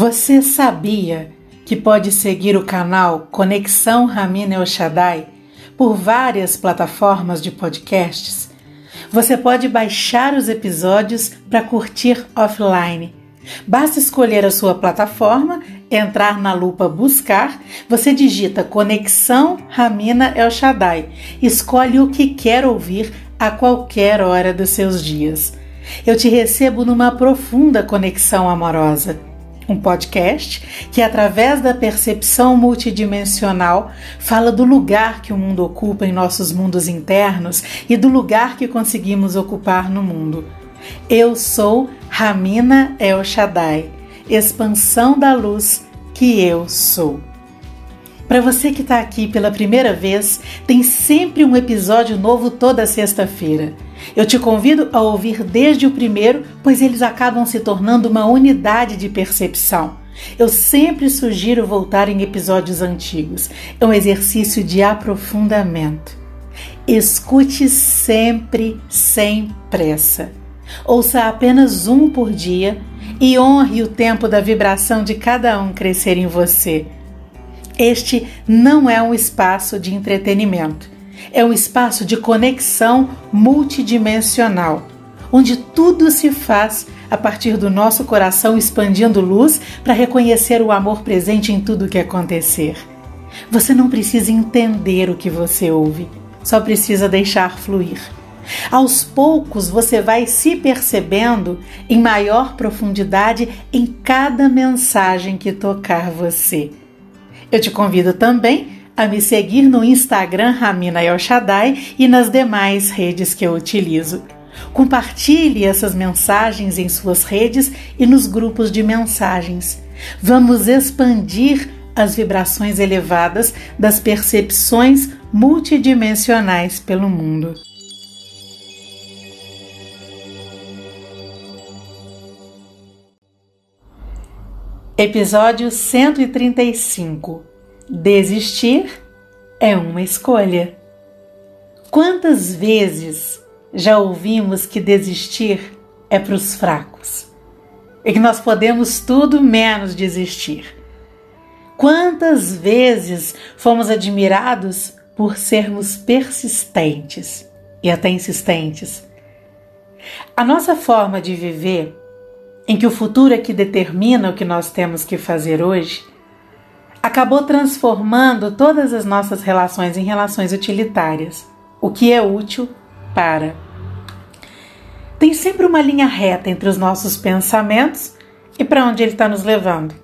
Você sabia que pode seguir o canal Conexão Ramina El Shaddai por várias plataformas de podcasts? Você pode baixar os episódios para curtir offline. Basta escolher a sua plataforma, entrar na lupa Buscar, você digita Conexão Ramina El Shaddai, escolhe o que quer ouvir a qualquer hora dos seus dias. Eu te recebo numa profunda conexão amorosa um podcast que, através da percepção multidimensional, fala do lugar que o mundo ocupa em nossos mundos internos e do lugar que conseguimos ocupar no mundo. Eu sou Ramina El Shaddai, expansão da luz que eu sou. Para você que está aqui pela primeira vez, tem sempre um episódio novo toda sexta-feira. Eu te convido a ouvir desde o primeiro, pois eles acabam se tornando uma unidade de percepção. Eu sempre sugiro voltar em episódios antigos. É um exercício de aprofundamento. Escute sempre sem pressa. Ouça apenas um por dia e honre o tempo da vibração de cada um crescer em você. Este não é um espaço de entretenimento é um espaço de conexão multidimensional, onde tudo se faz a partir do nosso coração expandindo luz para reconhecer o amor presente em tudo que acontecer. Você não precisa entender o que você ouve, só precisa deixar fluir. Aos poucos você vai se percebendo em maior profundidade em cada mensagem que tocar você. Eu te convido também a me seguir no Instagram Ramina El e nas demais redes que eu utilizo. Compartilhe essas mensagens em suas redes e nos grupos de mensagens. Vamos expandir as vibrações elevadas das percepções multidimensionais pelo mundo. Episódio 135 Desistir é uma escolha. Quantas vezes já ouvimos que desistir é para os fracos e que nós podemos tudo menos desistir? Quantas vezes fomos admirados por sermos persistentes e até insistentes? A nossa forma de viver, em que o futuro é que determina o que nós temos que fazer hoje, acabou transformando todas as nossas relações em relações utilitárias. O que é útil para. Tem sempre uma linha reta entre os nossos pensamentos e para onde ele está nos levando.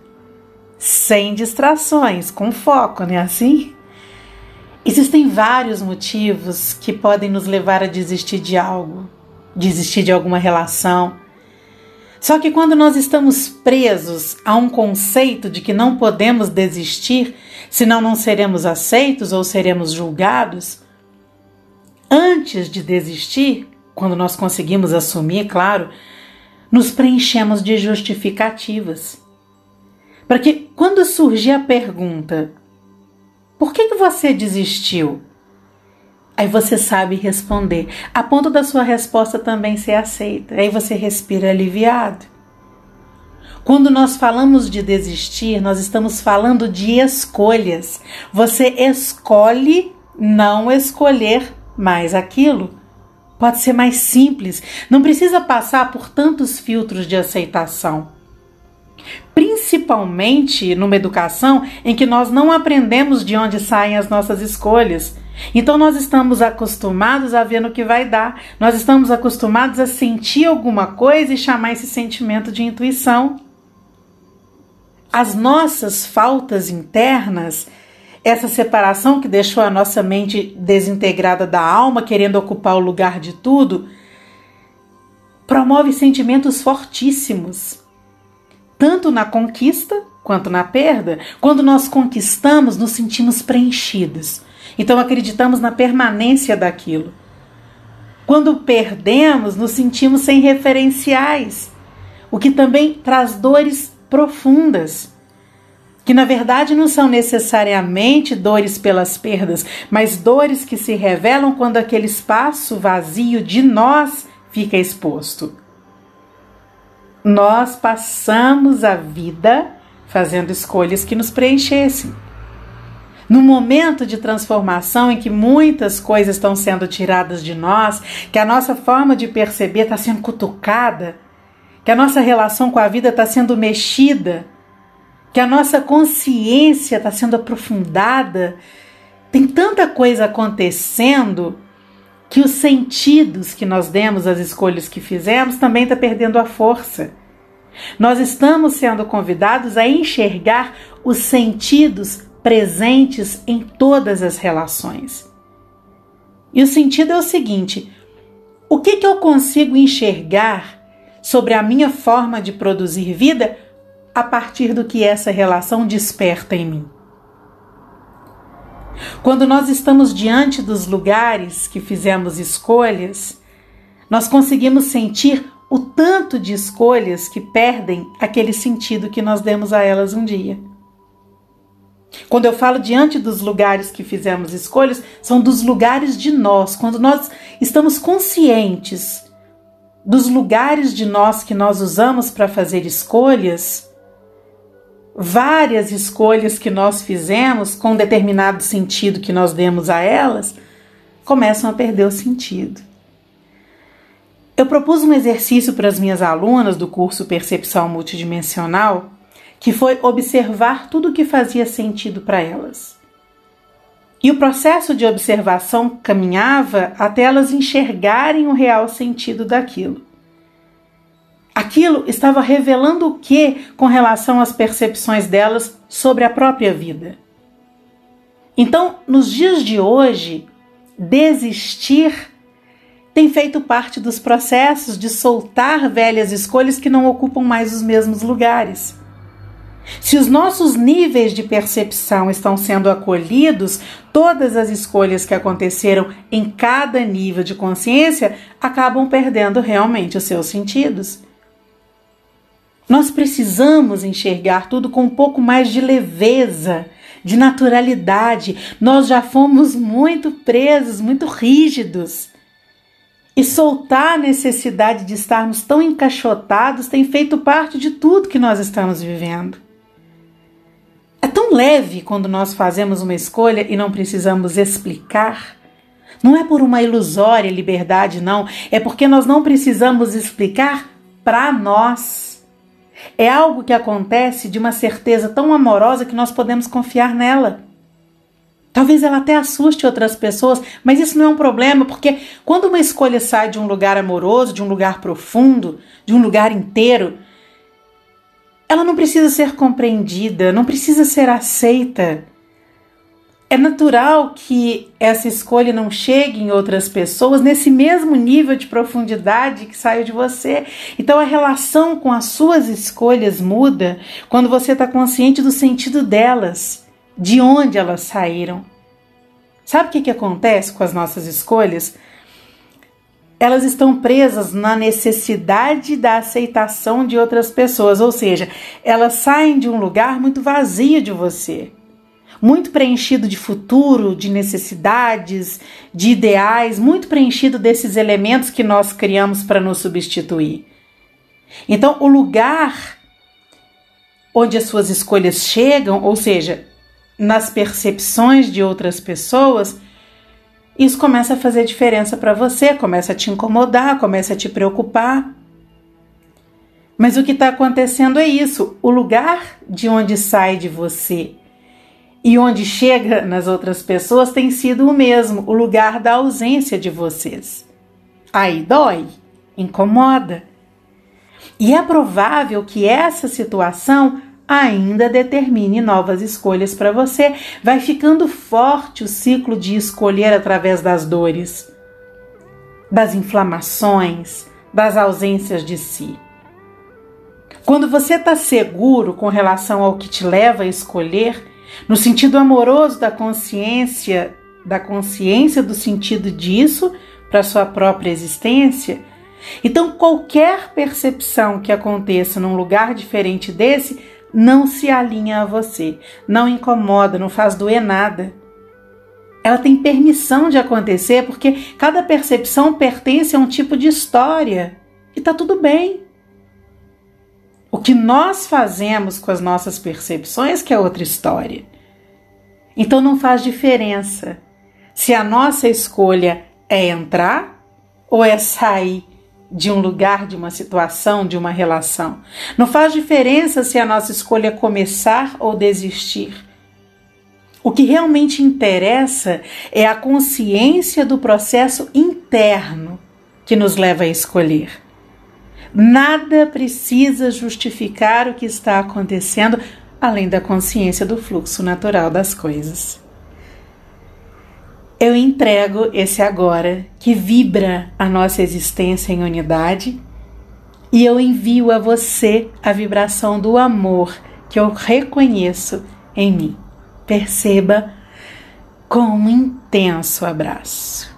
Sem distrações, com foco, não é assim? Existem vários motivos que podem nos levar a desistir de algo, desistir de alguma relação só que quando nós estamos presos a um conceito de que não podemos desistir, senão não seremos aceitos ou seremos julgados, antes de desistir, quando nós conseguimos assumir, claro, nos preenchemos de justificativas. Para que quando surgir a pergunta: por que, que você desistiu? Aí você sabe responder, a ponto da sua resposta também ser aceita. Aí você respira aliviado. Quando nós falamos de desistir, nós estamos falando de escolhas. Você escolhe não escolher mais aquilo. Pode ser mais simples, não precisa passar por tantos filtros de aceitação. Principalmente numa educação em que nós não aprendemos de onde saem as nossas escolhas então nós estamos acostumados a ver no que vai dar, nós estamos acostumados a sentir alguma coisa e chamar esse sentimento de intuição. As nossas faltas internas, essa separação que deixou a nossa mente desintegrada da alma, querendo ocupar o lugar de tudo, promove sentimentos fortíssimos, tanto na conquista quanto na perda. Quando nós conquistamos, nos sentimos preenchidos então acreditamos na permanência daquilo. Quando perdemos, nos sentimos sem referenciais, o que também traz dores profundas, que na verdade não são necessariamente dores pelas perdas, mas dores que se revelam quando aquele espaço vazio de nós fica exposto. Nós passamos a vida fazendo escolhas que nos preenchessem. No momento de transformação em que muitas coisas estão sendo tiradas de nós, que a nossa forma de perceber está sendo cutucada, que a nossa relação com a vida está sendo mexida, que a nossa consciência está sendo aprofundada, tem tanta coisa acontecendo que os sentidos que nós demos às escolhas que fizemos também está perdendo a força. Nós estamos sendo convidados a enxergar os sentidos presentes em todas as relações. E o sentido é o seguinte: o que, que eu consigo enxergar sobre a minha forma de produzir vida a partir do que essa relação desperta em mim? Quando nós estamos diante dos lugares que fizemos escolhas, nós conseguimos sentir o tanto de escolhas que perdem aquele sentido que nós demos a elas um dia. Quando eu falo diante dos lugares que fizemos escolhas, são dos lugares de nós, quando nós estamos conscientes dos lugares de nós que nós usamos para fazer escolhas, várias escolhas que nós fizemos com determinado sentido que nós demos a elas, começam a perder o sentido. Eu propus um exercício para as minhas alunas do curso Percepção Multidimensional, que foi observar tudo o que fazia sentido para elas. E o processo de observação caminhava até elas enxergarem o real sentido daquilo. Aquilo estava revelando o que com relação às percepções delas sobre a própria vida. Então, nos dias de hoje, desistir tem feito parte dos processos de soltar velhas escolhas que não ocupam mais os mesmos lugares. Se os nossos níveis de percepção estão sendo acolhidos, todas as escolhas que aconteceram em cada nível de consciência acabam perdendo realmente os seus sentidos. Nós precisamos enxergar tudo com um pouco mais de leveza, de naturalidade. Nós já fomos muito presos, muito rígidos. E soltar a necessidade de estarmos tão encaixotados tem feito parte de tudo que nós estamos vivendo. Tão leve quando nós fazemos uma escolha e não precisamos explicar. Não é por uma ilusória liberdade, não. É porque nós não precisamos explicar para nós. É algo que acontece de uma certeza tão amorosa que nós podemos confiar nela. Talvez ela até assuste outras pessoas, mas isso não é um problema, porque quando uma escolha sai de um lugar amoroso, de um lugar profundo, de um lugar inteiro, ela não precisa ser compreendida, não precisa ser aceita. É natural que essa escolha não chegue em outras pessoas nesse mesmo nível de profundidade que saiu de você. Então a relação com as suas escolhas muda quando você está consciente do sentido delas de onde elas saíram. Sabe o que, que acontece com as nossas escolhas? Elas estão presas na necessidade da aceitação de outras pessoas, ou seja, elas saem de um lugar muito vazio de você, muito preenchido de futuro, de necessidades, de ideais, muito preenchido desses elementos que nós criamos para nos substituir. Então, o lugar onde as suas escolhas chegam, ou seja, nas percepções de outras pessoas, isso começa a fazer diferença para você, começa a te incomodar, começa a te preocupar. Mas o que está acontecendo é isso: o lugar de onde sai de você e onde chega nas outras pessoas tem sido o mesmo, o lugar da ausência de vocês. Aí dói, incomoda. E é provável que essa situação ainda determine novas escolhas para você. Vai ficando forte o ciclo de escolher através das dores, das inflamações, das ausências de si. Quando você está seguro com relação ao que te leva a escolher, no sentido amoroso da consciência, da consciência do sentido disso para sua própria existência, então qualquer percepção que aconteça num lugar diferente desse não se alinha a você, não incomoda, não faz doer nada. Ela tem permissão de acontecer porque cada percepção pertence a um tipo de história e tá tudo bem. O que nós fazemos com as nossas percepções que é outra história. Então não faz diferença se a nossa escolha é entrar ou é sair de um lugar, de uma situação, de uma relação. Não faz diferença se a nossa escolha é começar ou desistir. O que realmente interessa é a consciência do processo interno que nos leva a escolher. Nada precisa justificar o que está acontecendo além da consciência do fluxo natural das coisas. Eu entrego esse agora que vibra a nossa existência em unidade e eu envio a você a vibração do amor que eu reconheço em mim. Perceba com um intenso abraço.